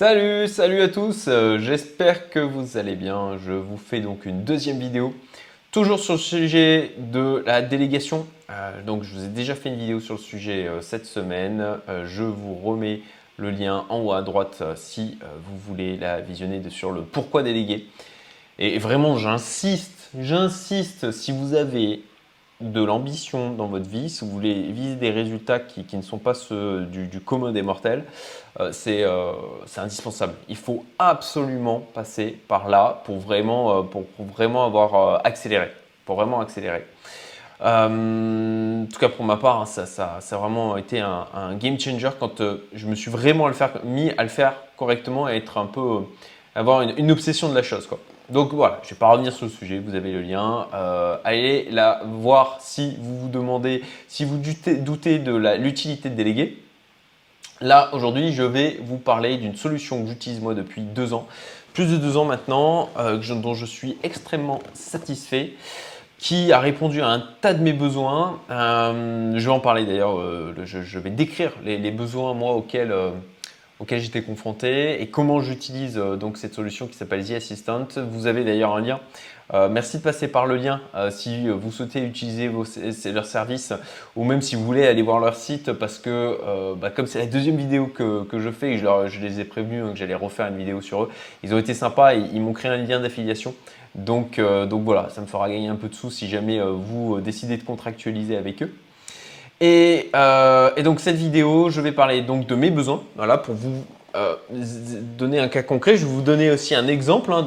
Salut, salut à tous, euh, j'espère que vous allez bien. Je vous fais donc une deuxième vidéo, toujours sur le sujet de la délégation. Euh, donc je vous ai déjà fait une vidéo sur le sujet euh, cette semaine. je vous remets le lien en haut à droite si vous voulez la visionner sur le pourquoi déléguer. Et vraiment j'insiste, j'insiste, si vous avez de l'ambition dans votre vie, si vous voulez viser des résultats qui, ne sont pas ceux du, commun des mortels, euh, euh, c'est indispensable. Il faut absolument passer par là pour vraiment, euh, pour, vraiment avoir accéléré. Pour vraiment accélérer. en tout cas pour ma part, hein, ça, ça, a vraiment été un, game changer quand je me suis vraiment le faire, mis à le faire correctement et être un peu, avoir une, une obsession de la chose. Quoi. Donc voilà, je ne vais pas revenir sur le sujet, vous avez le lien. Euh, allez là voir si vous vous demandez, si vous doutez, de l'utilité de déléguer. Là, aujourd'hui, je vais vous parler d'une solution que j'utilise moi depuis deux ans, plus de deux ans maintenant, euh, dont je suis extrêmement satisfait, qui a répondu à un tas de mes besoins. Euh, je vais en parler d'ailleurs, je, vais décrire les besoins moi auxquels auquel j'étais confronté et comment j'utilise euh, donc cette solution qui s'appelle The Assistant. Vous avez d'ailleurs un lien. Euh, merci de passer par le lien euh, si vous souhaitez utiliser leurs services ou même si vous voulez aller voir leur site parce que bah, comme c'est la deuxième vidéo que, que je fais et je, je les ai prévenus hein, que j'allais refaire une vidéo sur eux, ils ont été sympas et ils m'ont créé un lien d'affiliation. Donc, donc voilà, ça me fera gagner un peu de sous si jamais vous décidez de contractualiser avec eux. Euh, et, donc cette vidéo, je vais parler donc de mes besoins, voilà, pour vous euh, donner un cas concret. Je vais vous donner aussi un exemple. Hein,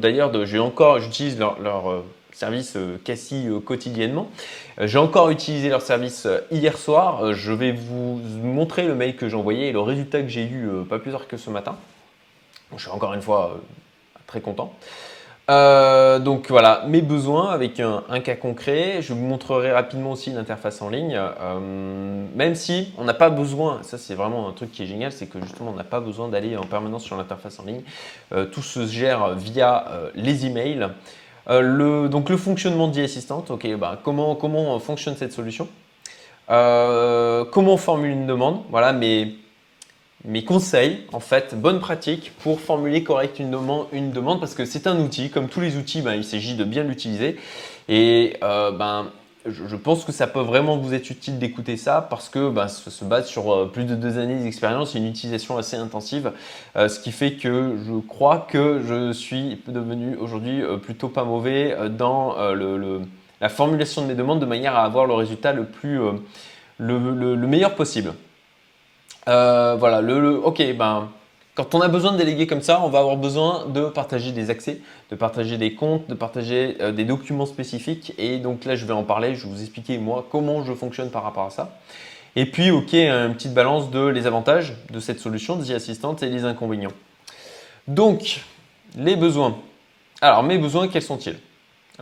D'ailleurs, j'ai encore, j'utilise leur, euh, service quasi quotidiennement. J'ai encore utilisé leur service hier soir. je vais vous montrer le mail que j'ai envoyé et le résultat que j'ai eu pas plus tard que ce matin. Je suis encore une fois très content. Euh, donc voilà, mes besoins avec un, cas concret. Je vous montrerai rapidement aussi l'interface en ligne. Euh, même si on n'a pas besoin, ça c'est vraiment un truc qui est génial, c'est que justement on n'a pas besoin d'aller en permanence sur l'interface en ligne. Euh, tout se gère via les emails. donc le fonctionnement d'e-assistant, ok, bah, comment, comment fonctionne cette solution? Comment on formule une demande? Voilà, mais mes conseils, en fait, bonnes pratiques pour formuler correct une demande, une demande parce que c'est un outil, comme tous les outils, ben, il s'agit de bien l'utiliser. Et euh, ben, je, pense que ça peut vraiment vous être utile d'écouter ça parce que ben, ça se base sur euh, plus de deux années d'expérience et une utilisation assez intensive, euh, ce qui fait que je crois que je suis devenu aujourd'hui plutôt pas mauvais dans la formulation de mes demandes de manière à avoir le résultat le plus le meilleur possible. Euh, voilà, le, ok, ben, quand on a besoin de déléguer comme ça, on va avoir besoin de partager des accès, de partager des comptes, de partager euh, des documents spécifiques. Et donc là, je vais en parler, je vais vous expliquer moi comment je fonctionne par rapport à ça. Et puis, ok, une petite balance de les avantages de cette solution, de The et les inconvénients. Donc, les besoins. Alors, mes besoins, quels sont-ils?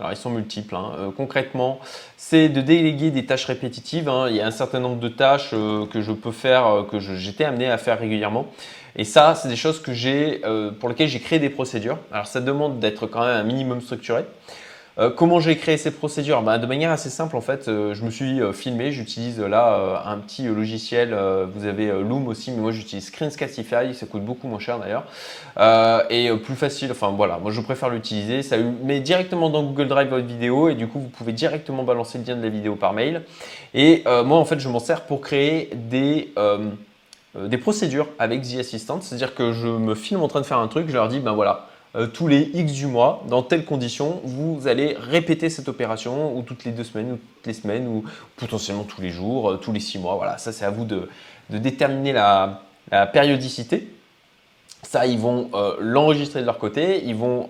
Alors ils sont multiples. Hein. Euh, concrètement, c'est de déléguer des tâches répétitives. Hein. Il y a un certain nombre de tâches euh, que je peux faire, euh, que j'étais amené à faire régulièrement. Et ça, c'est des choses que j'ai, pour lesquelles j'ai créé des procédures. Alors ça demande d'être quand même un minimum structuré. Euh, comment j'ai créé ces procédures bah, De manière assez simple, en fait, euh, je me suis euh, filmé. J'utilise là un petit logiciel. vous avez Loom aussi, mais moi j'utilise Screenscastify. Ça coûte beaucoup moins cher d'ailleurs. et plus facile. Enfin voilà, moi je préfère l'utiliser. Ça met directement dans Google Drive votre vidéo et du coup vous pouvez directement balancer le lien de la vidéo par mail. Et moi en fait je m'en sers pour créer des des procédures avec The Assistant, c'est-à-dire que je me filme en train de faire un truc, je leur dis ben voilà, euh, tous les X du mois, dans telles conditions, vous allez répéter cette opération, ou toutes les deux semaines, ou toutes les semaines, ou potentiellement tous les jours, euh, tous les six mois. Voilà, ça c'est à vous de, déterminer la, périodicité. Ça, ils vont euh, l'enregistrer de leur côté. Ils vont,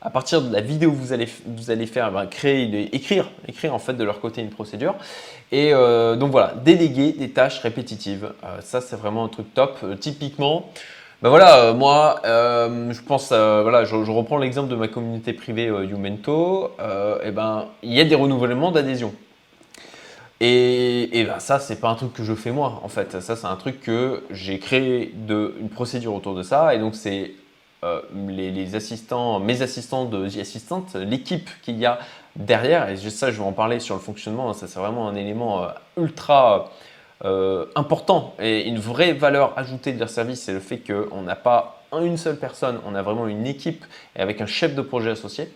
à partir de la vidéo que vous allez, vous allez faire, ben, écrire, écrire en fait de leur côté une procédure. Et donc voilà, déléguer des tâches répétitives. ça, c'est vraiment un truc top. typiquement, ben voilà, euh, moi, euh, je pense, euh, voilà, je, reprends l'exemple de ma communauté privée Youmento. et ben, il y a des renouvellements d'adhésion. Et, et, ben ça, c'est pas un truc que je fais moi, en fait. Ça, c'est un truc que j'ai créé de, une procédure autour de ça. Et donc, c'est les, assistants, mes assistants de The Assistant, l'équipe qu'il y a derrière. Et ça, je vais en parler sur le fonctionnement. Ça, c'est vraiment un élément ultra important et une vraie valeur ajoutée de leur service, c'est le fait qu'on n'a pas une seule personne, on a vraiment une équipe et avec un chef de projet associé.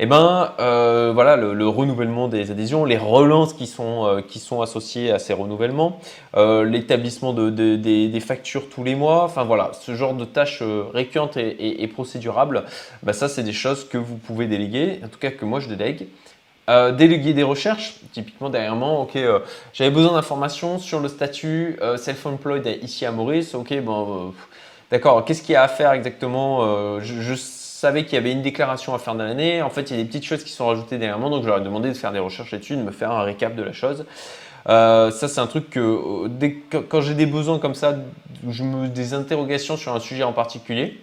Et eh ben euh, voilà le, renouvellement des adhésions, les relances qui sont, euh, qui sont associées à ces renouvellements, euh, l'établissement de, des, factures tous les mois, enfin voilà, ce genre de tâches récurrentes et, procédurables, bah, ça c'est des choses que vous pouvez déléguer, en tout cas que moi je délègue. Déléguer des recherches, typiquement dernièrement, ok, j'avais besoin d'informations sur le statut self-employed ici à Maurice, ok, bon, d'accord, qu'est-ce qu'il y a à faire exactement je savais qu'il y avait une déclaration à faire dans l'année. En fait, il y a des petites choses qui sont rajoutées dernièrement, donc je leur ai demandé de faire des recherches là-dessus, de me faire un récap de la chose. Euh, ça, c'est un truc que euh, quand j'ai des besoins comme ça, des interrogations sur un sujet en particulier.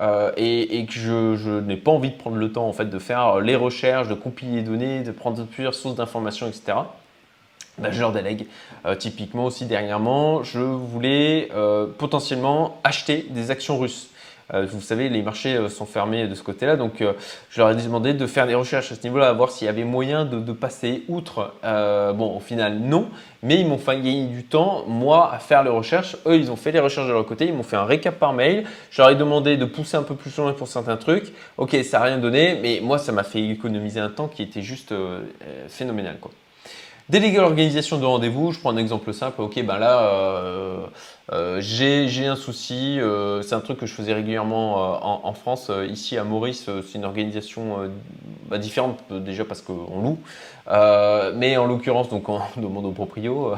Euh, et, que je, n'ai pas envie de prendre le temps en fait de faire les recherches, de compiler les données, de prendre plusieurs sources d'informations, etc. Ben, je leur délègue. typiquement aussi dernièrement, je voulais potentiellement acheter des actions russes. Euh, vous savez, les marchés euh, sont fermés de ce côté-là, donc euh, je leur ai demandé de faire des recherches à ce niveau-là, à voir s'il y avait moyen de, passer outre. bon, au final, non, mais ils m'ont fait gagner du temps, moi, à faire les recherches. Eux, ils ont fait les recherches de leur côté, ils m'ont fait un récap par mail. Je leur ai demandé de pousser un peu plus loin pour certains trucs. Ok, ça n'a rien donné, mais moi, ça m'a fait économiser un temps qui était juste phénoménal. Quoi. Déléguer l'organisation de rendez-vous, je prends un exemple simple. Ok, ben là, euh, euh, j'ai un souci. Euh, c'est un truc que je faisais régulièrement en, France. ici à Maurice, c'est une organisation bah, différente déjà parce qu'on loue. mais en l'occurrence, donc on demande au proprio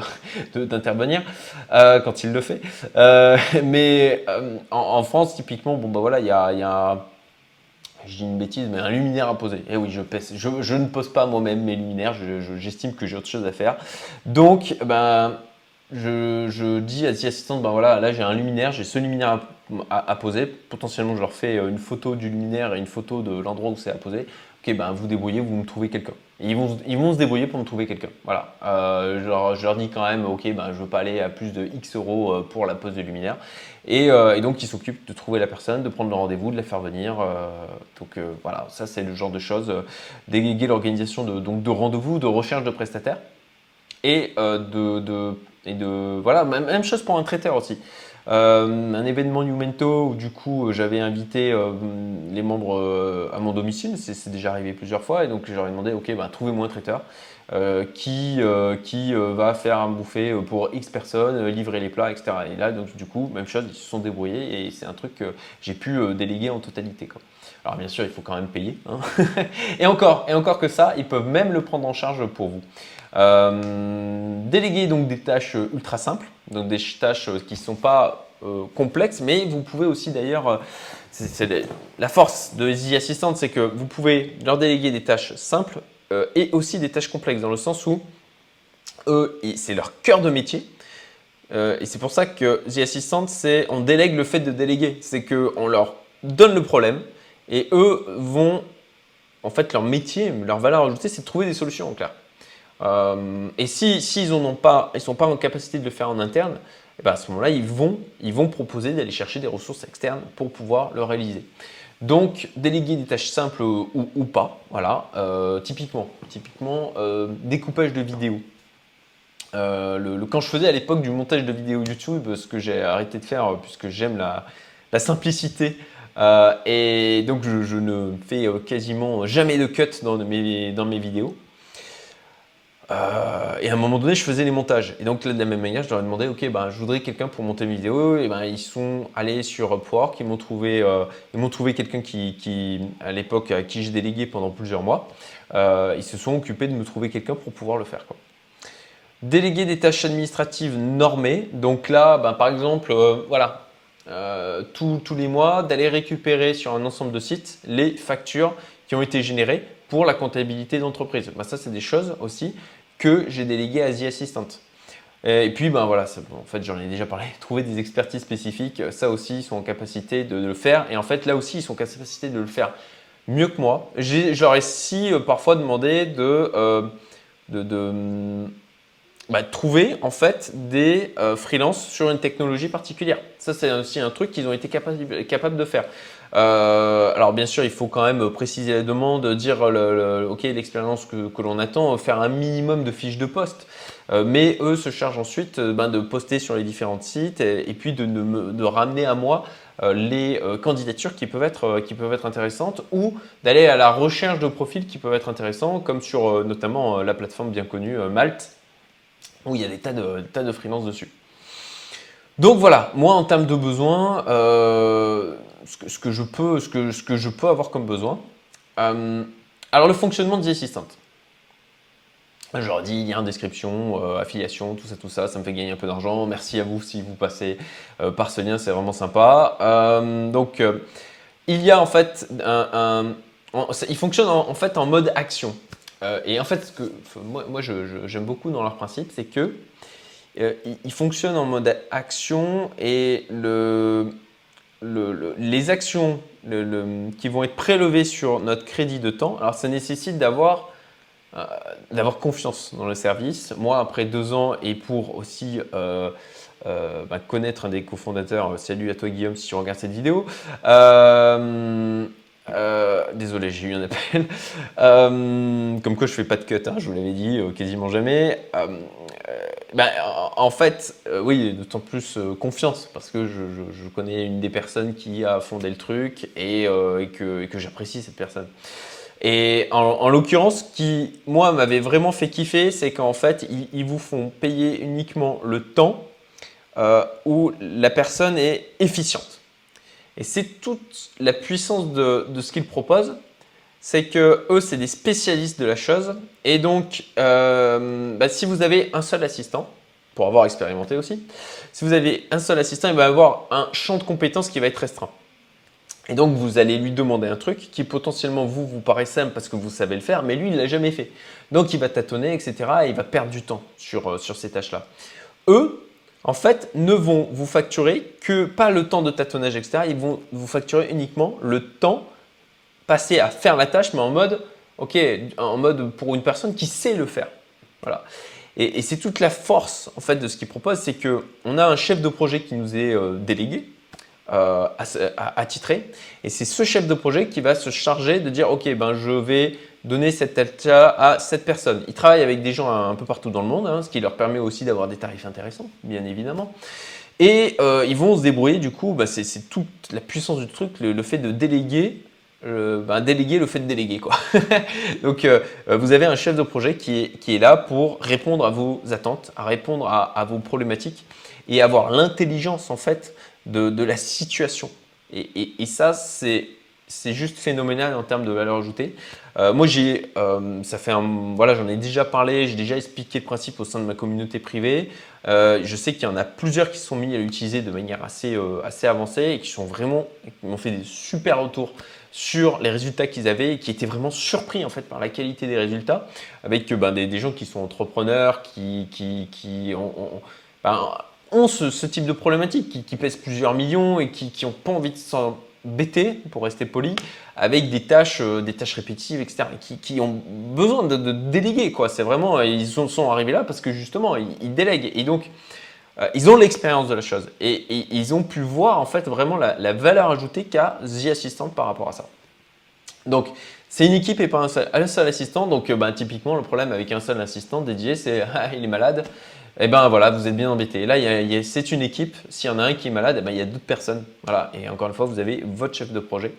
d'intervenir quand il le fait. mais en, France, typiquement, bon bah voilà, il y a, y a je dis une bêtise, mais un luminaire à poser. Eh oui, je, ne pose pas moi-même mes luminaires, j'estime que j'ai autre chose à faire. Donc, ben, je, dis à ces assistantes, ben voilà, là j'ai un luminaire, j'ai ce luminaire à, poser. Potentiellement, je leur fais euh, une photo du luminaire et une photo de l'endroit où c'est à poser. Ok, ben vous débrouillez, vous me trouvez quelqu'un. Ils vont, ils vont se débrouiller pour me trouver quelqu'un. Voilà. Euh, je, leur, dis quand même, ok, ben je veux pas aller à plus de X euros euh, pour la pose de luminaire. Et, donc, ils s'occupent de trouver la personne, de prendre le rendez-vous, de la faire venir. donc voilà, ça c'est le genre de choses. déléguer l'organisation de, de rendez-vous, de recherche de prestataires. Et de, et de voilà, même chose pour un traiteur aussi. Euh, un événement Numento où du coup j'avais invité euh, les membres euh, à mon domicile, c'est déjà arrivé plusieurs fois, et donc j'aurais demandé, ok, bah, trouvez-moi un traiteur qui, qui va faire un bouffet pour X personnes, livrer les plats, etc. Et là, donc du coup, même chose, ils se sont débrouillés et c'est un truc que j'ai pu déléguer en totalité. Alors bien sûr, il faut quand même payer. Hein. et encore, et encore que ça, ils peuvent même le prendre en charge pour vous. déléguer donc des tâches ultra simples, donc des tâches qui ne sont pas euh, complexes, mais vous pouvez aussi d'ailleurs, euh, la force de Easy Assistant, c'est que vous pouvez leur déléguer des tâches simples euh, et aussi des tâches complexes, dans le sens où eux, c'est leur cœur de métier. et c'est pour ça que The Assistant, c'est on délègue le fait de déléguer. C'est qu'on leur donne le problème et eux vont, en fait, leur métier, leur valeur ajoutée, c'est de trouver des solutions en clair. Et s'ils si, ont pas, ils sont pas en capacité de le faire en interne, et ben, à ce moment-là, ils vont, ils vont proposer d'aller chercher des ressources externes pour pouvoir le réaliser. Donc, déléguer des tâches simples ou, pas, voilà. Euh, typiquement, typiquement euh, découpage de vidéos. Euh, quand je faisais à l'époque du montage de vidéos YouTube, ce que j'ai arrêté de faire puisque j'aime la, simplicité, et donc je, ne fais quasiment jamais de cut dans mes, dans mes vidéos. Euh, et à un moment donné, je faisais les montages. Et donc, de la même manière, je leur ai demandé, OK, ben, je voudrais quelqu'un pour monter une vidéo. Et ben, ils sont allés sur Upwork, ils m'ont trouvé, euh, ils m'ont trouvé quelqu'un qui, à l'époque, à qui j'ai délégué pendant plusieurs mois. Euh, ils se sont occupés de me trouver quelqu'un pour pouvoir le faire. Déléguer des tâches administratives normées. Donc là, ben, par exemple, voilà, tous les mois, d'aller récupérer sur un ensemble de sites les factures qui ont été générées pour la comptabilité d'entreprise. Ben, ça, c'est des choses aussi que j'ai délégué à The Assistant. Et puis, ben voilà, en fait, j'en ai déjà parlé, trouver des expertises spécifiques, ça aussi, ils sont en capacité de, le faire. Et en fait, là aussi, ils sont en capacité de le faire mieux que moi. J'aurais si euh, parfois demandé de, euh, de, bah, trouver en fait des euh, freelances sur une technologie particulière. Ça, c'est aussi un truc qu'ils ont été capables de faire. Euh, alors bien sûr, il faut quand même préciser la demande, dire ok l'expérience que, l'on attend, faire un minimum de fiches de poste. mais eux se chargent ensuite ben, de poster sur les différents sites et, puis de, ramener à moi les candidatures qui peuvent, être, qui peuvent être intéressantes ou d'aller à la recherche de profils qui peuvent être intéressants, comme sur notamment la plateforme bien connue Malte, où il y a des tas de, tas de freelances dessus. Donc voilà, moi en termes de besoins, euh, ce, que, je peux, ce, que, je peux avoir comme besoin. Euh, alors le fonctionnement de The Assistant. Je leur dis lien, description, euh, affiliation, tout ça, tout ça, ça me fait gagner un peu d'argent. Merci à vous si vous passez par ce lien, c'est vraiment sympa. donc il y a en fait un, il fonctionne en, fait en mode action. et en fait, ce que moi, j'aime beaucoup dans leur principe, c'est que euh, il, fonctionne en mode action et les actions qui vont être prélevées sur notre crédit de temps, alors ça nécessite d'avoir euh, confiance dans le service. Moi, après deux ans et pour aussi euh, bah, connaître un des cofondateurs, salut à toi Guillaume si tu regardes cette vidéo, désolé, j'ai eu un appel. comme quoi, je fais pas de cut, hein, je vous l'avais dit, quasiment jamais. Ben, en fait, euh, oui, d'autant plus euh, confiance, parce que je, connais une des personnes qui a fondé le truc et, euh, que, j'apprécie cette personne. Et en, l'occurrence, ce qui, moi, m'avait vraiment fait kiffer, c'est qu'en fait, ils, vous font payer uniquement le temps où la personne est efficiente. Et c'est toute la puissance de, de ce qu'ils proposent c'est que eux, c'est des spécialistes de la chose. Et donc, euh, bah, si vous avez un seul assistant, pour avoir expérimenté aussi, si vous avez un seul assistant, il va avoir un champ de compétences qui va être restreint. Et donc, vous allez lui demander un truc qui potentiellement vous, vous paraît simple parce que vous savez le faire, mais lui, il ne l'a jamais fait. Donc, il va tâtonner, etc. Et il va perdre du temps sur, euh, sur ces tâches-là. Eux, en fait, ne vont vous facturer que pas le temps de tâtonnage, etc. Ils vont vous facturer uniquement le temps passer à faire la tâche, mais en mode, ok, en mode pour une personne qui sait le faire. Voilà. Et, c'est toute la force en fait de ce qu'il propose, c'est que on a un chef de projet qui nous est euh, délégué, euh, attitré, et c'est ce chef de projet qui va se charger de dire, ok, ben je vais donner cette tâche à cette personne. Il travaille avec des gens un, peu partout dans le monde, hein, ce qui leur permet aussi d'avoir des tarifs intéressants, bien évidemment. Et euh, ils vont se débrouiller, du coup, bah, c'est toute la puissance du truc, le fait de déléguer ben, déléguer le fait de déléguer. Quoi. Donc, euh, vous avez un chef de projet qui est, qui est, là pour répondre à vos attentes, à répondre à, vos problématiques et avoir l'intelligence en fait de, de, la situation. Et, et, ça, c'est c'est juste phénoménal en termes de valeur ajoutée. Euh, moi, j'ai, euh, ça fait voilà, j'en ai déjà parlé, j'ai déjà expliqué le principe au sein de ma communauté privée. je sais qu'il y en a plusieurs qui sont mis à l'utiliser de manière assez, assez avancée et qui sont vraiment, qui m'ont fait des super retours sur les résultats qu'ils avaient et qui étaient vraiment surpris en fait par la qualité des résultats avec ben, des, gens qui sont entrepreneurs, qui, qui, ont, ben, ce, type de problématique, qui, pèsent plusieurs millions et qui n'ont pas envie de s'embêter, pour rester poli, avec des tâches, euh, des tâches répétitives, etc. Qui, qui ont besoin de, déléguer. C'est vraiment, ils sont, arrivés là parce que justement, ils, délèguent. Et donc, euh, ils ont l'expérience de la chose et, ils ont pu voir en fait vraiment la, valeur ajoutée qu'a The Assistant par rapport à ça. Donc, c'est une équipe et pas un seul, assistant. Donc, euh, bah, typiquement, le problème avec un seul assistant dédié, c'est ah, il est malade. Et eh ben voilà, vous êtes bien embêté. Là, c'est une équipe. S'il y en a un qui est malade, eh ben, il y a d'autres personnes. Voilà. Et encore une fois, vous avez votre chef de projet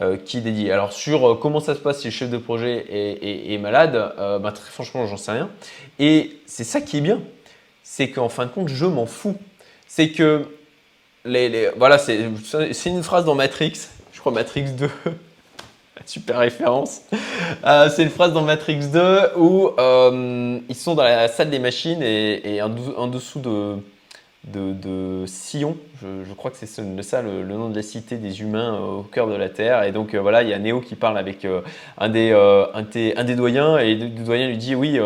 euh, qui est dédié. Alors, sur comment ça se passe si le chef de projet est, malade, bah, très franchement, j'en sais rien. Et c'est ça qui est bien c'est qu'en fin de compte, je m'en fous. C'est que, les, voilà, c'est une phrase dans Matrix, je crois Matrix 2, super référence. Euh, c'est une phrase dans Matrix 2 où euh, ils sont dans la salle des machines et, en, dessous de, de, Sion, je, crois que c'est ça le, nom de la cité des humains euh, au cœur de la Terre. Et donc voilà, il y a Néo qui parle avec un, des, un, des, un, des, doyens et le doyen lui dit oui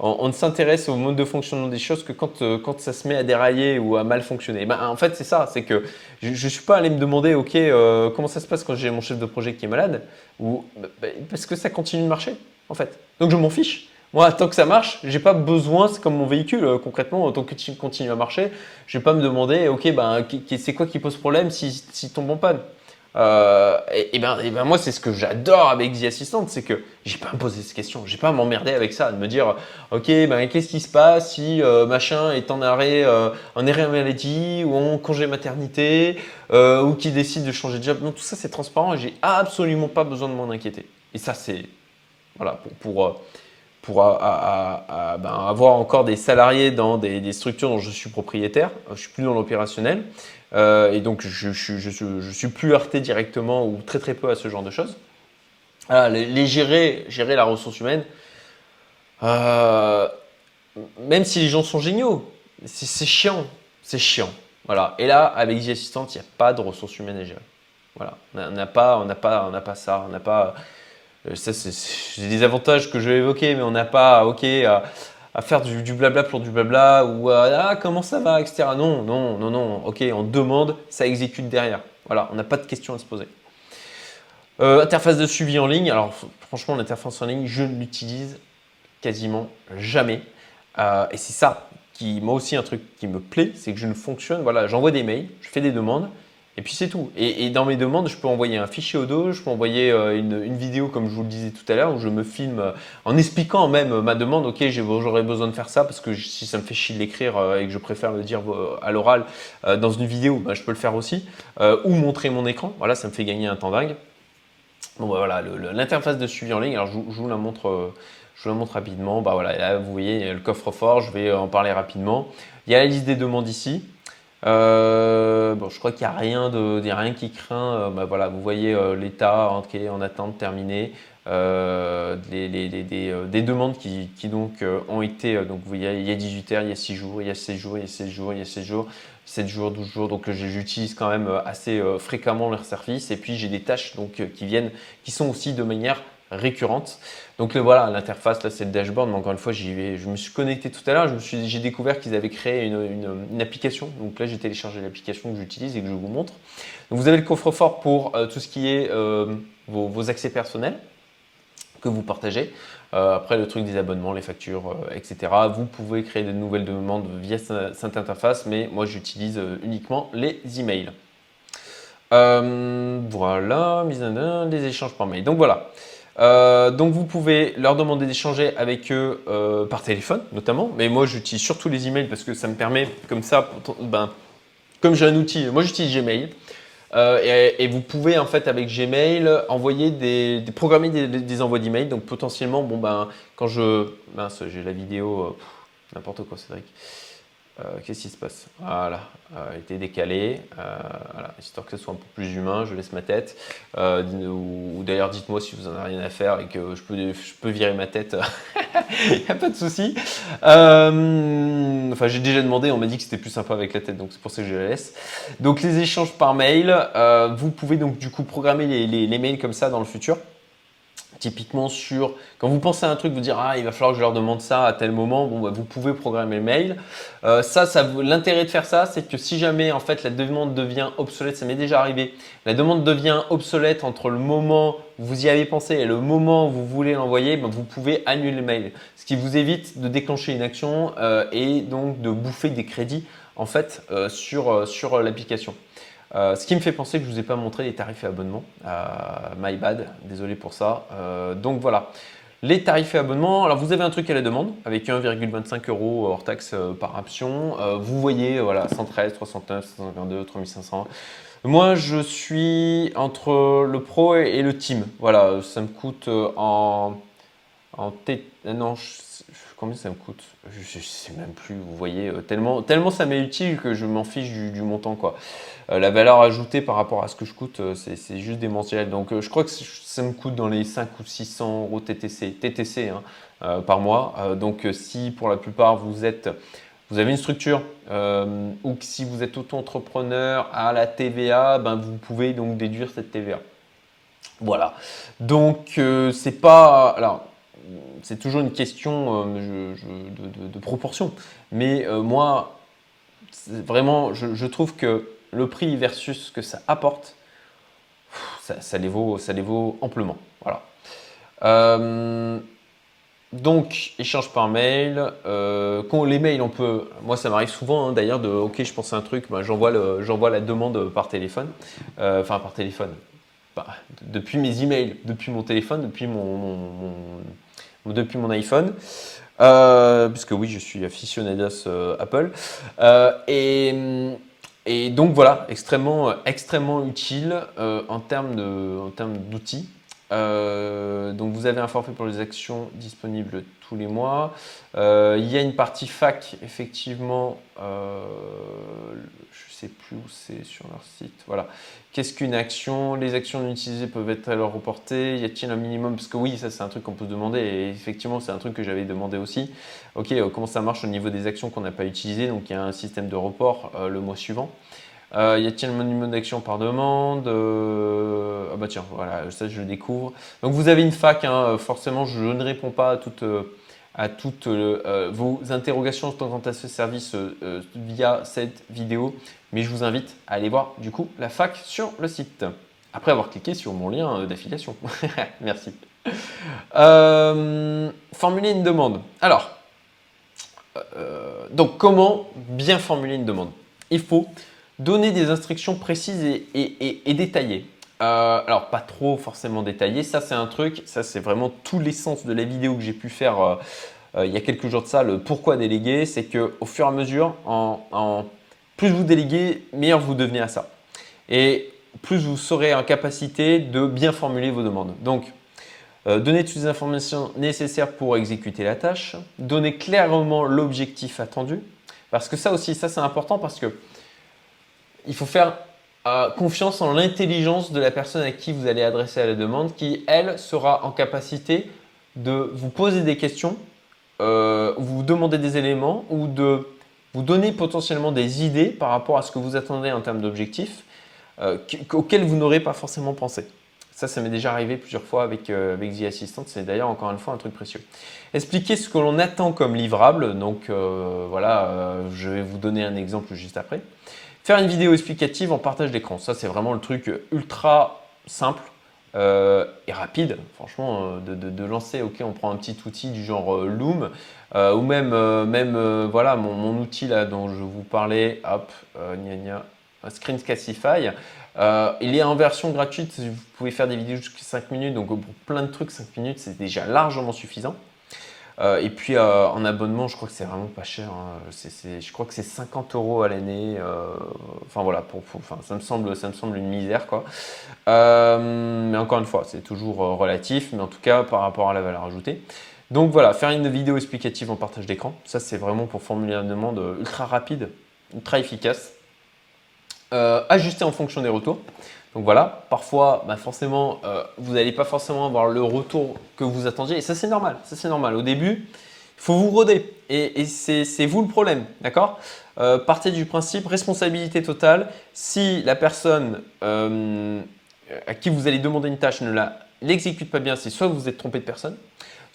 on, ne s'intéresse au mode de fonctionnement des choses que quand, euh, quand ça se met à dérailler ou à mal fonctionner. Ben, en fait, c'est ça, c'est que je ne suis pas allé me demander, ok, euh, comment ça se passe quand j'ai mon chef de projet qui est malade, ou ben, parce que ça continue de marcher, en fait. Donc je m'en fiche. Moi, tant que ça marche, j'ai pas besoin, c'est comme mon véhicule, euh, concrètement, tant que tu continues à marcher, je vais pas me demander, ok, ben, c'est quoi qui pose problème si, si tombe en panne? Euh, et, ben, et, ben, moi, c'est ce que j'adore avec The Assistant, c'est que j'ai pas à me poser ces questions, j'ai pas à m'emmerder avec ça, de me dire, ok, ben, qu'est-ce qui se passe si euh, machin est en arrêt, euh, en arrêt maladie ou en congé maternité ou qui décide de changer de job. Non, tout ça, c'est transparent et j'ai absolument pas besoin de m'en inquiéter. Et ça, c'est voilà pour, ben, avoir encore des salariés dans des, structures dont je suis propriétaire. Je suis plus dans l'opérationnel. Euh, et donc, je, je, suis plus heurté directement ou très très peu à ce genre de choses. les, gérer, gérer la ressource humaine, euh, même si les gens sont géniaux, c'est chiant, c'est chiant. Voilà. Et là, avec The Assistant, il n'y a pas de ressources humaines à gérer. Voilà. On n'a pas, pas, pas ça, on n'a pas. Euh, ça, c'est des avantages que je vais évoquer, mais on n'a pas, à faire du, blabla pour du blabla ou à ah, comment ça va, etc. Non, non, non, non. Ok, on demande, ça exécute derrière. Voilà, on n'a pas de questions à se poser. Euh, interface de suivi en ligne. Alors, franchement, l'interface en ligne, je ne l'utilise quasiment jamais. Euh, et c'est ça qui, moi aussi, un truc qui me plaît, c'est que je ne fonctionne. Voilà, j'envoie des mails, je fais des demandes. Et puis c'est tout. Et, dans mes demandes, je peux envoyer un fichier audio, je peux envoyer euh, une, vidéo comme je vous le disais tout à l'heure, où je me filme euh, en expliquant même ma demande. Ok, j'aurais besoin de faire ça parce que si ça me fait chier de l'écrire euh, et que je préfère le dire à l'oral dans une vidéo, bah, je peux le faire aussi. ou montrer mon écran. Voilà, ça me fait gagner un temps dingue. Bon, bah, voilà, l'interface de suivi en ligne. Alors, je, vous la montre. je vous la montre rapidement. Bah voilà, là, vous voyez, le coffre-fort, je vais en parler rapidement. Il y a la liste des demandes ici. Euh, bon, je crois qu'il n'y a rien de, rien qui craint. Euh, bah, voilà, vous voyez euh, l'état en, en, attente terminé, des, demandes qui, donc ont été. donc vous voyez, il y a 18 heures, il y a 6 jours, il y a 16 jours, il y a 16 jours, il y a 16 jours, 7 jours, 12 jours. Donc j'utilise quand même assez fréquemment leur service. Et puis j'ai des tâches donc qui viennent, qui sont aussi de manière récurrente. Donc voilà, l'interface, là c'est le dashboard, mais encore une fois, je me suis connecté tout à l'heure, j'ai découvert qu'ils avaient créé une, application. Donc là, j'ai téléchargé l'application que j'utilise et que je vous montre. Vous avez le coffre-fort pour euh, tout ce qui est euh, vos, accès personnels que vous partagez. Euh, après, le truc des abonnements, les factures, etc. Vous pouvez créer de nouvelles demandes via cette interface, mais moi j'utilise uniquement les emails. voilà, les échanges par mail. Donc voilà. Euh, donc vous pouvez leur demander d'échanger avec eux euh, par téléphone notamment, mais moi j'utilise surtout les emails parce que ça me permet comme ça, ben, comme j'ai un outil, moi j'utilise Gmail. Euh, et, vous pouvez en fait avec Gmail envoyer des, programmer des, envois d'emails. Donc potentiellement, bon ben quand je mince, j'ai la vidéo, n'importe quoi, Cédric. Euh, qu'est-ce qui se passe? Voilà, euh, a été décalé, euh, voilà, histoire que ce soit un peu plus humain, je laisse ma tête. ou, d'ailleurs, dites-moi si vous en avez rien à faire et que je peux, je peux virer ma tête, il n'y a pas de souci. enfin, j'ai déjà demandé, on m'a dit que c'était plus sympa avec la tête, donc c'est pour ça que je la laisse. Donc, les échanges par mail, vous pouvez donc du coup programmer les, les mails comme ça dans le futur. Typiquement sur, quand vous pensez à un truc, vous dire ah il va falloir que je leur demande ça à tel moment, bon bah, vous pouvez programmer le mail. Euh, ça, ça l'intérêt de faire ça, c'est que si jamais en fait la demande devient obsolète, ça m'est déjà arrivé, la demande devient obsolète entre le moment où vous y avez pensé et le moment où vous voulez l'envoyer, ben, vous pouvez annuler le mail, ce qui vous évite de déclencher une action euh, et donc de bouffer des crédits en fait euh, sur, sur l'application. Euh, ce qui me fait penser que je ne vous ai pas montré les tarifs et abonnements. Euh, my bad, désolé pour ça. Euh, donc voilà. Les tarifs et abonnements, alors vous avez un truc à la demande avec 1,25 euros hors taxe par option. vous voyez, voilà, 113, 309, 522, 3500. Moi, je suis entre le pro et le team. Voilà, ça me coûte en, en T... Non, combien ça me coûte? Je, ne sais même plus, vous voyez, tellement, tellement ça m'est utile que je m'en fiche du, montant. quoi. Euh, la valeur ajoutée par rapport à ce que je coûte, euh, c'est juste démentiel. Donc euh, je crois que ça me coûte dans les 5 ou 600 euros TTC, TTC hein, par mois. donc si pour la plupart vous êtes vous avez une structure ou que si vous êtes auto-entrepreneur à la TVA, ben vous pouvez donc déduire cette TVA. Voilà. Donc c'est pas alors c'est toujours une question de, proportion. Mais moi, vraiment, je, trouve que le prix versus ce que ça apporte, ça, les, vaut, amplement. Voilà. Euh, donc, échange par mail. Euh, les mails, on peut. Moi, ça m'arrive souvent hein, d'ailleurs de. Ok, je pense à un truc, ben, j'envoie la demande par téléphone. Euh, enfin, par téléphone. Depuis mes emails, depuis mon téléphone, depuis mon, depuis mon iPhone. Euh, puisque oui, je suis aficionados Apple. et. Et donc voilà, extrêmement, extrêmement utile en termes d'outils. Euh, donc vous avez un forfait pour les actions disponibles tous les mois. Euh, il y a une partie fac, effectivement, euh, je ne sais plus où c'est sur leur site. Voilà. Qu'est-ce qu'une action Les actions utilisées peuvent être alors reportées. Y a-t-il un minimum Parce que oui, ça c'est un truc qu'on peut demander et effectivement c'est un truc que j'avais demandé aussi. Ok, comment ça marche au niveau des actions qu'on n'a pas utilisées? Donc il y a un système de report le mois suivant. Euh, y a-t-il un monument d'action par demande? Euh, Ah bah tiens, voilà, ça je le découvre. Donc vous avez une fac, hein, forcément je ne réponds pas à toutes, à toutes euh, vos interrogations quant à ce service via cette vidéo, mais je vous invite à aller voir du coup la fac sur le site, après avoir cliqué sur mon lien d'affiliation. Merci. formuler une demande. Alors, donc comment bien formuler une demande? Il faut donner des instructions précises et, détaillées. Euh, alors pas trop forcément détaillées, ça c'est un truc, ça c'est vraiment tout l'essence de la vidéo que j'ai pu faire euh, euh, il y a quelques jours de ça, le pourquoi déléguer, c'est que au fur et à mesure, plus vous déléguez, meilleur vous devenez à ça. Et plus vous serez en capacité de bien formuler vos demandes. Donc, donner toutes les informations nécessaires pour exécuter la tâche, donner clairement l'objectif attendu, parce que ça aussi, ça c'est important parce que il faut faire euh, confiance en l'intelligence de la personne à qui vous allez adresser la demande, qui, elle, sera en capacité de vous poser des questions, euh, vous demander des éléments ou de vous donner potentiellement des idées par rapport à ce que vous attendez en termes d'objectifs euh, auxquels vous n'aurez pas forcément pensé. Ça, ça m'est déjà arrivé plusieurs fois avec, avec The Assistant. C'est d'ailleurs encore une fois un truc précieux. Expliquer ce que l'on attend comme livrable. Donc voilà, je vais vous donner un exemple juste après. Faire une vidéo explicative en partage d'écran, ça c'est vraiment le truc ultra simple euh, et rapide, franchement, euh, de, lancer, ok, on prend un petit outil du genre euh, Loom, ou même, voilà, mon, outil là dont je vous parlais, hop, gna gna, Screencastify, il est en version gratuite, vous pouvez faire des vidéos jusqu'à 5 minutes, donc pour plein de trucs, 5 minutes, c'est déjà largement suffisant. Euh, et puis euh, en abonnement, je crois que c'est vraiment pas cher. Hein. je crois que c'est 50 euros à l'année. Euh, enfin voilà, pour, ça, me semble, ça me semble une misère quoi. mais encore une fois, c'est toujours relatif, mais en tout cas par rapport à la valeur ajoutée. Donc voilà, faire une vidéo explicative en partage d'écran, ça c'est vraiment pour formuler une demande ultra rapide, ultra efficace. Ajuster en fonction des retours. Donc voilà, parfois, bah, forcément, euh, vous n'allez pas forcément avoir le retour que vous attendiez. Et ça, c'est normal. Ça, c'est normal. Au début, il faut vous roder. Et, c'est vous le problème. D'accord? Euh, Partez du principe responsabilité totale. Si la personne euh, à qui vous allez demander une tâche ne l'exécute pas bien, c'est soit vous êtes trompé de personne,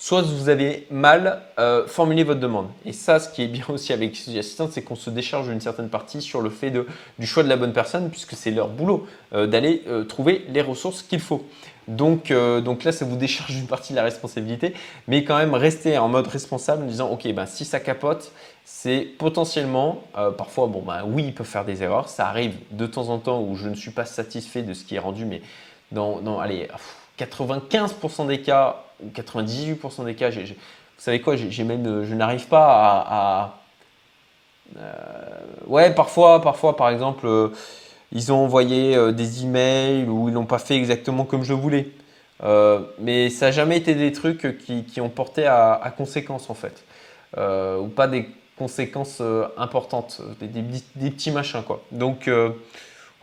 soit vous avez mal euh, formulé votre demande. Et ça, ce qui est bien aussi avec Assistant, c'est qu'on se décharge une certaine partie sur le fait du choix de la bonne personne, puisque c'est leur boulot euh, d'aller euh, trouver les ressources qu'il faut. Donc, donc là, ça vous décharge une partie de la responsabilité, mais quand même rester en mode responsable en disant, ok, ben, si ça capote, c'est potentiellement, parfois, bon, ben, oui, il peut faire des erreurs, ça arrive de temps en temps où je ne suis pas satisfait de ce qui est rendu, mais dans, dans allez, 95% des cas, 98% des cas, vous savez quoi, même, je n'arrive pas à. Euh, ouais, parfois, parfois, par exemple, euh, ils ont envoyé euh, des emails ou ils n'ont pas fait exactement comme je voulais. mais ça n'a jamais été des trucs qui, ont porté à, à, conséquences en fait. ou pas des conséquences importantes, des, petits machins quoi. Donc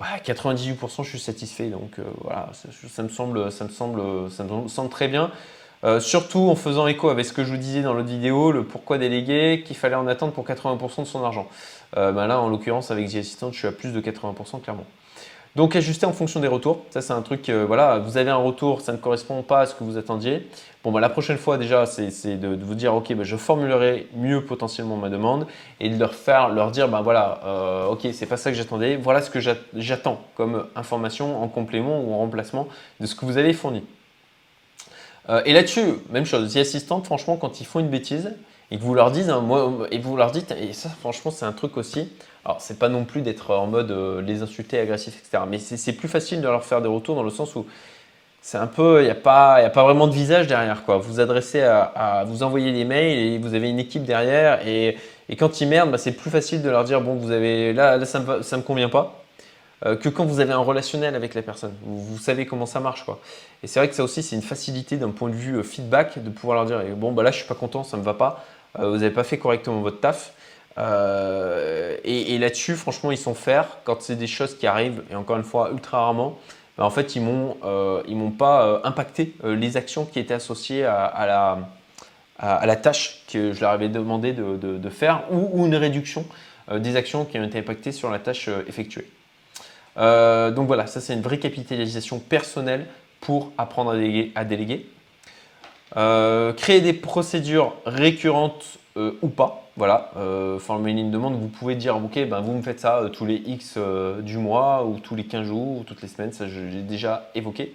ouais, 98% je suis satisfait. Donc euh, voilà, ça, me semble, ça, me semble, ça me semble très bien. Euh, surtout en faisant écho avec ce que je vous disais dans l'autre vidéo, le pourquoi déléguer, qu'il fallait en attendre pour 80% de son argent. Euh, ben là, en l'occurrence, avec The Assistant, je suis à plus de 80% clairement. Donc ajuster en fonction des retours, ça c'est un truc, euh, voilà, vous avez un retour, ça ne correspond pas à ce que vous attendiez. Bon, bah, la prochaine fois déjà, c'est de, vous dire, ok, bah, je formulerai mieux potentiellement ma demande et de leur faire, leur dire, ben voilà, ok, c'est pas ça que j'attendais, voilà ce que j'attends comme information en complément ou en remplacement de ce que vous avez fourni. Et là-dessus, même chose, les assistantes, franchement, quand ils font une bêtise, et que vous leur dites, hein, moi, et vous leur dites, et ça, franchement, c'est un truc aussi. Alors, c'est pas non plus d'être en mode les insulter, agressif, etc. Mais c'est plus facile de leur faire des retours dans le sens où c'est un peu, il n'y a, pas, a pas vraiment de visage derrière. Quoi. Vous adressez à, vous envoyer des mails et vous avez une équipe derrière. Et, quand ils merdent, bah, c'est plus facile de leur dire bon, vous avez là, ça ne me, me, convient pas. Euh, que quand vous avez un relationnel avec la personne. Vous, savez comment ça marche. Quoi. Et c'est vrai que ça aussi, c'est une facilité d'un point de vue euh, feedback de pouvoir leur dire bon, bah là, je suis pas content, ça ne me va pas. Euh, vous n'avez pas fait correctement votre taf. et, là-dessus, franchement, ils sont faire quand c'est des choses qui arrivent, et encore une fois, ultra rarement. Bah, en fait, ils m'ont euh, m'ont pas impacté les actions qui étaient associées à, la, à, la tâche que je leur avais demandé de, faire ou, une réduction des actions qui ont été impactées sur la tâche effectuée. Donc voilà, ça c'est une vraie capitalisation personnelle pour apprendre à déléguer. créer des procédures récurrentes ou pas. Voilà, euh, former une demande, vous pouvez dire, ok, ben vous me faites ça euh, tous les X euh, du mois, ou tous les 15 jours, ou toutes les semaines, ça j'ai déjà évoqué.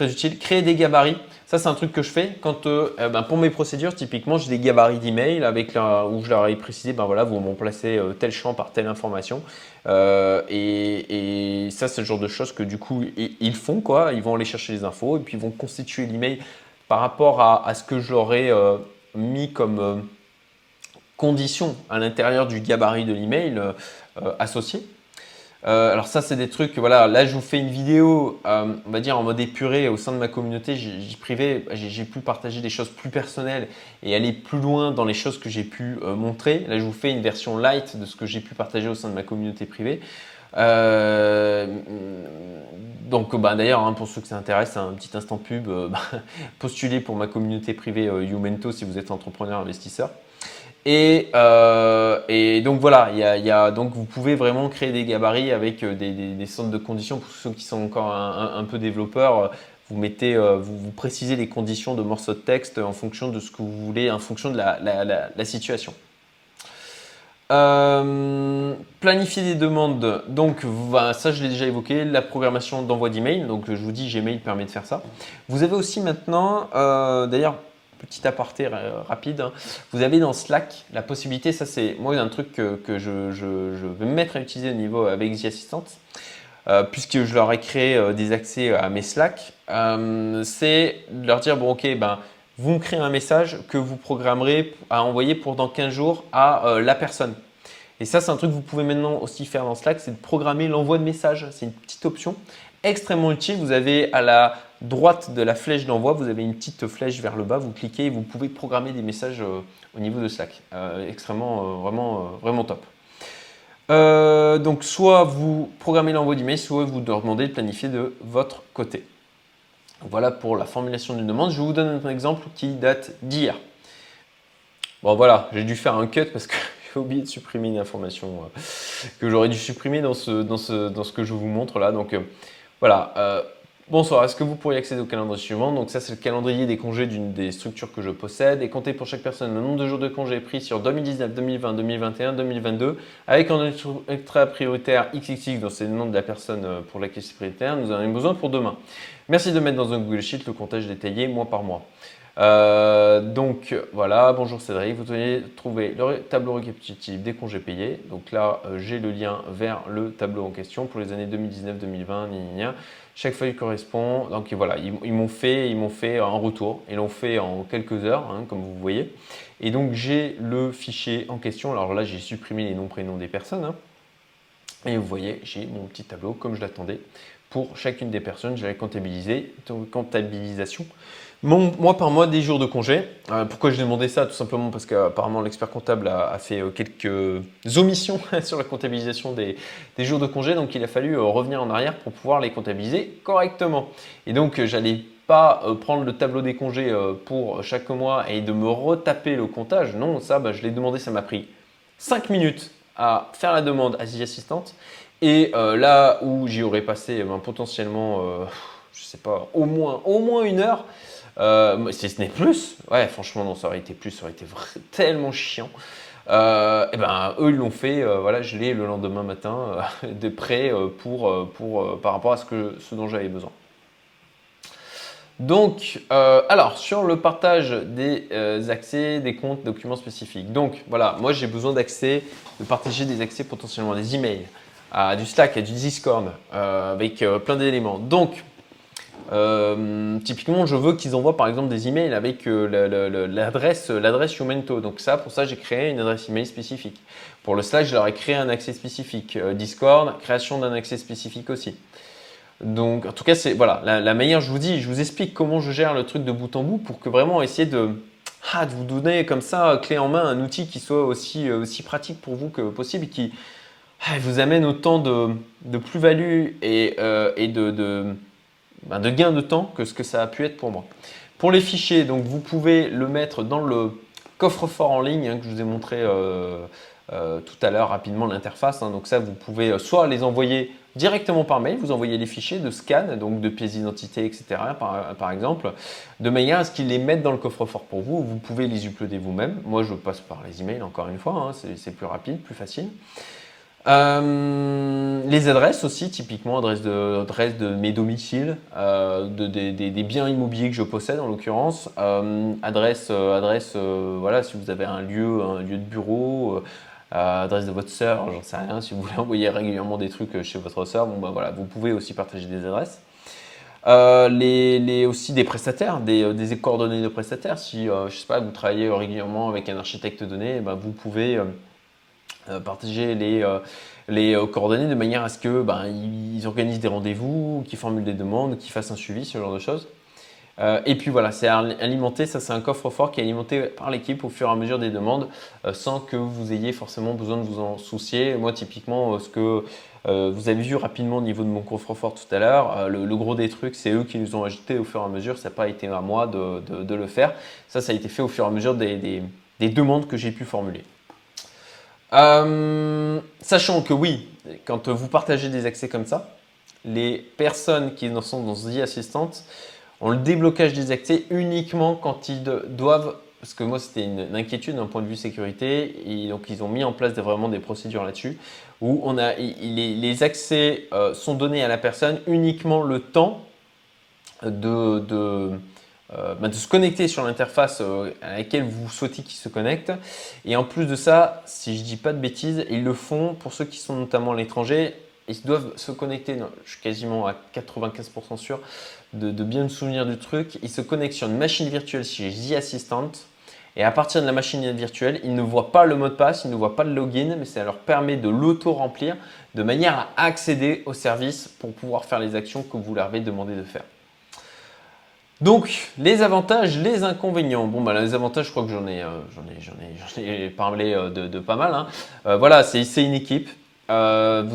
Très utile. Créer des gabarits, ça c'est un truc que je fais quand, eh ben, pour mes procédures, typiquement, j'ai des gabarits d'email avec où je leur ai précisé, ben voilà, vous m'en placez tel champ par telle information. Et, ça, c'est le genre de choses que du coup, ils font, quoi. Ils vont aller chercher les infos et puis ils vont constituer l'email par rapport à, à, ce que je leur ai mis comme conditions à l'intérieur du gabarit de l'email euh, euh, associé. Euh, alors ça, c'est des trucs, voilà, là je vous fais une vidéo, on va dire en mode épuré au sein de ma communauté, j'ai privé, j'ai pu partager des choses plus personnelles et aller plus loin dans les choses que j'ai pu montrer. Là, je vous fais une version light de ce que j'ai pu partager au sein de ma communauté privée. donc, bah, d'ailleurs, hein, pour ceux que ça intéresse, un petit instant pub, bah, postulez pour ma communauté privée Youmento si vous êtes entrepreneur investisseur. Euh, et, donc voilà, il y a, donc vous pouvez vraiment créer des gabarits avec euh, des, centres de conditions. Pour ceux qui sont encore un, peu développeurs, vous mettez, euh, vous, précisez les conditions de morceaux de texte en fonction de ce que vous voulez, en fonction de la, situation. planifier des demandes, donc ça je l'ai déjà évoqué, la programmation d'envoi d'email, donc je vous dis Gmail permet de faire ça. Vous avez aussi maintenant, d'ailleurs petit aparté rapide, hein. vous avez dans Slack la possibilité, ça c'est moi un truc que, je, vais me mettre à utiliser au niveau avec The Assistant, euh, puisque je leur ai créé euh, des accès à mes Slack, euh, c'est de leur dire bon ok ben vous me créez un message que vous programmerez à envoyer pour dans 15 jours à la personne. Et ça, c'est un truc que vous pouvez maintenant aussi faire dans Slack, c'est de programmer l'envoi de messages. C'est une petite option extrêmement utile. Vous avez à la droite de la flèche d'envoi, vous avez une petite flèche vers le bas, vous cliquez et vous pouvez programmer des messages euh, au niveau de Slack. Euh, extrêmement, euh, vraiment, vraiment top. donc soit vous programmez l'envoi d'email, soit vous demandez de planifier de votre côté. Voilà pour la formulation d'une demande. Je vous donne un exemple qui date d'hier. Bon voilà, j'ai dû faire un cut parce que j'ai oublié de supprimer une information que j'aurais dû supprimer dans ce, que je vous montre là. Voilà. Euh, bonsoir, est-ce que vous pourriez accéder au calendrier suivant? Donc ça, c'est le calendrier des congés d'une des structures que je possède et compter pour chaque personne le nombre de jours de congés pris sur 2019, 2020, 2021, 2022 avec un extra prioritaire XXX, donc c'est le nom de la personne euh, pour laquelle c'est prioritaire. Nous en avons besoin pour demain. Merci de mettre dans un Google Sheet le comptage détaillé mois par mois. Euh, donc voilà, bonjour Cédric, vous devez trouver le tableau récapitulatif des congés payés. Donc là, euh, j'ai le lien vers le tableau en question pour les années 2019, 2020, Chaque feuille correspond. Donc voilà, ils, m'ont fait, fait un retour. Ils l'ont fait en quelques heures, hein, comme vous voyez. Et donc j'ai le fichier en question. Alors là, j'ai supprimé les noms prénoms des personnes. Hein. Et vous voyez, j'ai mon petit tableau comme je l'attendais. Pour chacune des personnes, j'ai la comptabilisation moi par mois, des jours de congé. Euh, pourquoi j'ai demandé ça Tout simplement parce qu'apparemment l'expert comptable a, fait euh, quelques omissions sur la comptabilisation des, jours de congé. Donc il a fallu euh, revenir en arrière pour pouvoir les comptabiliser correctement. Et donc j'allais pas prendre le tableau des congés pour chaque mois et de me retaper le comptage. Non, ça, bah, je l'ai demandé, ça m'a pris 5 minutes à faire la demande à The Assistante. Et là où j'y aurais passé ben, potentiellement, je sais pas, au moins, au moins une heure, euh, si ce n'est plus, ouais, franchement, non, ça aurait été plus, ça aurait été tellement chiant. Euh, et ben, eux, ils l'ont fait. Euh, voilà, je l'ai le lendemain matin de près pour, pour, par rapport à ce, que, ce dont j'avais besoin. Donc, euh, alors, sur le partage des euh, accès, des comptes, documents spécifiques. Donc, voilà, moi j'ai besoin d'accès, de partager des accès potentiellement, des emails, à du Slack, à du Discord, euh, avec plein d'éléments. Donc, typiquement, je veux qu'ils envoient par exemple des emails avec l'adresse l'adresse Youmento. Donc ça, pour ça, j'ai créé une adresse email spécifique. Pour le Slack, je leur ai créé un accès spécifique. Discord, création d'un accès spécifique aussi. Donc, en tout cas, c'est voilà la, manière. Je vous dis, je vous explique comment je gère le truc de bout en bout pour que vraiment essayer de, ah, de vous donner comme ça clé en main un outil qui soit aussi euh, aussi pratique pour vous que possible, qui ah, vous amène autant de, de plus-value et, euh, et de, ben, de gain de temps que ce que ça a pu être pour moi. Pour les fichiers, donc vous pouvez le mettre dans le coffre-fort en ligne hein, que je vous ai montré euh, tout à l'heure rapidement l'interface. Hein. donc ça, vous pouvez soit les envoyer directement par mail, vous envoyez les fichiers de scan, donc de pièces d'identité, etc. Par, exemple, de manière à ce qu'ils les mettent dans le coffre-fort pour vous. Vous pouvez les uploader vous-même. Moi, je passe par les emails encore une fois, hein, c'est plus rapide, plus facile. Euh, les adresses aussi, typiquement adresse de, mes domiciles, euh, de, des, biens immobiliers que je possède en l'occurrence, euh, adresse, adresse voilà, si vous avez un lieu, un lieu de bureau, euh, adresse de votre sœur, j'en sais rien. Si vous voulez envoyer régulièrement des trucs euh, chez votre sœur, bon, bah, voilà, vous pouvez aussi partager des adresses. Euh, les, aussi des prestataires, des, des, coordonnées de prestataires. Si je sais pas, vous travaillez régulièrement avec un architecte donné, bah, vous pouvez partager les, les coordonnées de manière à ce que ils organisent des rendez-vous, qu'ils formulent des demandes, qu'ils fassent un suivi, ce genre de choses. Euh, et puis voilà, c'est alimenté, ça c'est un coffre-fort qui est alimenté par l'équipe au fur et à mesure des demandes euh, sans que vous ayez forcément besoin de vous en soucier. Moi typiquement, euh, ce que vous avez vu rapidement au niveau de mon coffre-fort tout à l'heure, le, gros des trucs, c'est eux qui nous ont ajouté au fur et à mesure, ça n'a pas été à moi de, le faire. Ça, ça a été fait au fur et à mesure des, demandes que j'ai pu formuler. Sachant que oui, quand vous partagez des accès comme ça, les personnes qui sont dans The Assistant on le déblocage des accès uniquement quand ils doivent, parce que moi c'était une, inquiétude d'un point de vue sécurité, et donc ils ont mis en place vraiment des procédures là-dessus, où on a, les, accès euh, sont donnés à la personne uniquement le temps de, euh, bah, se connecter sur l'interface euh, à laquelle vous souhaitez qu'ils se connectent. Et en plus de ça, si je dis pas de bêtises, ils le font pour ceux qui sont notamment à l'étranger, ils doivent se connecter, je suis quasiment à 95% sûr de, bien me souvenir du truc, ils se connectent sur une machine virtuelle chez The Assistant et à partir de la machine virtuelle, ils ne voient pas le mot de passe, ils ne voient pas le login, mais ça leur permet de l'auto-remplir de manière à accéder au service pour pouvoir faire les actions que vous leur avez demandé de faire. Donc, les avantages, les inconvénients. Bon, bah, les avantages, je crois que j'en ai, euh, parlé euh, de, pas mal. Hein. Euh, voilà, c'est une équipe. Vous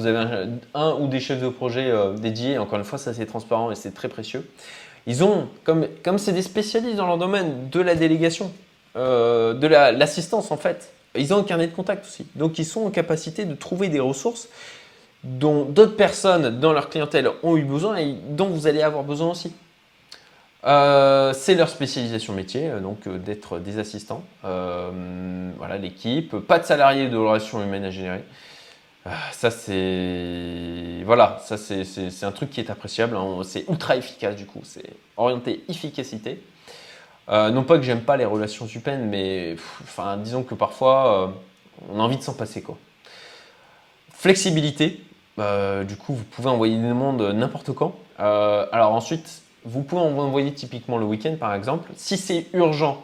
avez un, ou des chefs de projet dédiés. Encore une fois, ça c'est transparent et c'est très précieux. Ils ont, comme c'est des spécialistes dans leur domaine de la délégation, de l'assistance en fait, ils ont un carnet de contact aussi. Donc ils sont en capacité de trouver des ressources dont d'autres personnes dans leur clientèle ont eu besoin et dont vous allez avoir besoin aussi. C'est leur spécialisation métier, donc d'être des assistants. voilà l'équipe, pas de salariés de relations humaines à générer. Ça c'est voilà, ça c'est un truc qui est appréciable. Hein. C'est ultra efficace du coup. C'est orienté efficacité. Euh, non pas que j'aime pas les relations humaines, mais disons que parfois euh, on a envie de s'en passer quoi. Flexibilité. Euh, du coup, vous pouvez envoyer des demandes n'importe quand. alors ensuite, vous pouvez envoyer typiquement le week-end par exemple. Si c'est urgent,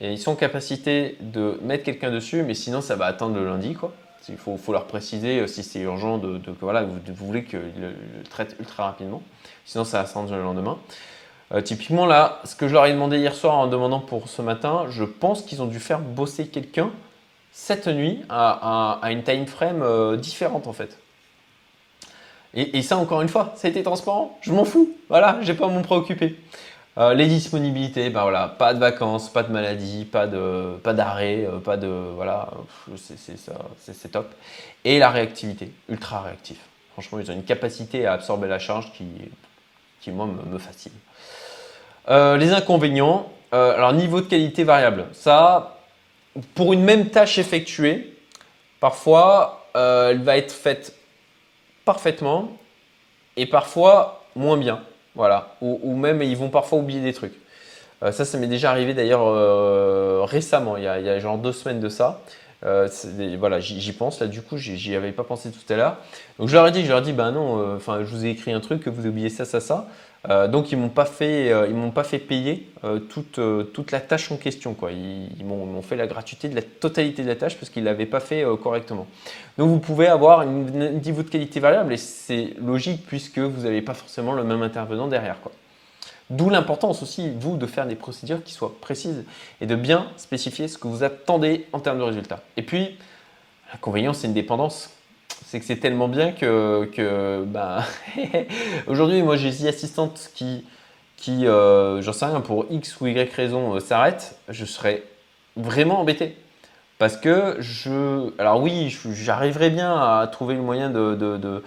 ils sont en capacité de mettre quelqu'un dessus, mais sinon ça va attendre le lundi quoi. Il faut, leur préciser euh, si c'est urgent de, voilà, vous, voulez qu'ils le, traitent ultra rapidement. Sinon, ça va s'attendre le lendemain. Euh, typiquement, là, ce que je leur ai demandé hier soir en demandant pour ce matin, je pense qu'ils ont dû faire bosser quelqu'un cette nuit à, une time frame euh, différente en fait. Et, ça, encore une fois, ça a été transparent. Je m'en fous. Voilà, j'ai pas à m'en préoccuper. Euh, les disponibilités, ben voilà, pas de vacances, pas de maladie, pas de pas d'arrêt, euh, pas de voilà, c'est top. Et la réactivité, ultra réactif. Franchement, ils ont une capacité à absorber la charge qui, qui moi me, fascine. Euh, les inconvénients, alors niveau de qualité variable, ça, pour une même tâche effectuée, parfois elle va être faite parfaitement et parfois moins bien. Voilà. Ou, même ils vont parfois oublier des trucs. ça, ça m'est déjà arrivé d'ailleurs récemment, il y, a, il y, a, genre deux semaines de ça. Euh, voilà, j'y pense là. Du coup, j'y avais pas pensé tout à l'heure. Donc je leur ai dit, je leur ai dit, ben non, euh, enfin, je vous ai écrit un truc que vous oubliez ça, ça, ça. Euh, donc ils m'ont pas fait, ils m'ont pas fait payer toute, toute la tâche en question quoi. Ils, m'ont fait la gratuité de la totalité de la tâche parce qu'ils l'avaient pas fait correctement. Donc vous pouvez avoir un niveau de qualité variable et c'est logique puisque vous n'avez pas forcément le même intervenant derrière quoi. D'où l'importance aussi, vous, de faire des procédures qui soient précises et de bien spécifier ce que vous attendez en termes de résultats. Et puis, l'inconvénient, c'est une dépendance. C'est que c'est tellement bien que, ben, aujourd'hui, moi, j'ai des assistantes qui, qui euh, j'en sais rien, pour X ou Y raison, euh, s'arrêtent. Je serais vraiment embêté. Parce que je. Alors, oui, j'arriverai bien à trouver le moyen de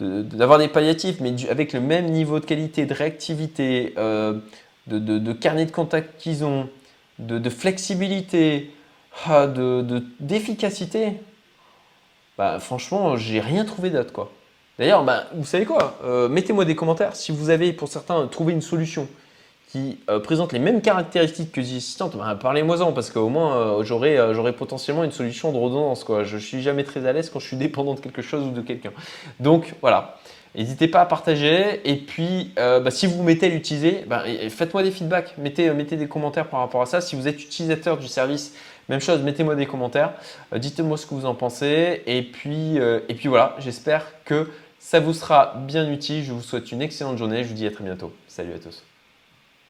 d'avoir des palliatifs, mais avec le même niveau de qualité, de réactivité, euh, de, carnet de contact qu'ils ont, de, flexibilité, ah, d'efficacité, bah, franchement, j'ai rien trouvé d'autre. quoi. D'ailleurs, bah, vous savez quoi euh, Mettez-moi des commentaires si vous avez, pour certains, trouvé une solution qui euh, présente les mêmes caractéristiques que les assistantes, bah, parlez-moi-en parce qu'au moins euh, euh, j'aurai potentiellement une solution de redondance. Quoi. Je suis jamais très à l'aise quand je suis dépendant de quelque chose ou de quelqu'un. Donc voilà, n'hésitez pas à partager. Et puis bah, si vous mettez à l'utiliser, bah, faites-moi des feedbacks, mettez, mettez des commentaires par rapport à ça. Si vous êtes utilisateur du service, même chose, mettez-moi des commentaires, dites-moi ce que vous en pensez. Et puis, et puis voilà, j'espère que ça vous sera bien utile. Je vous souhaite une excellente journée. Je vous dis à très bientôt. Salut à tous.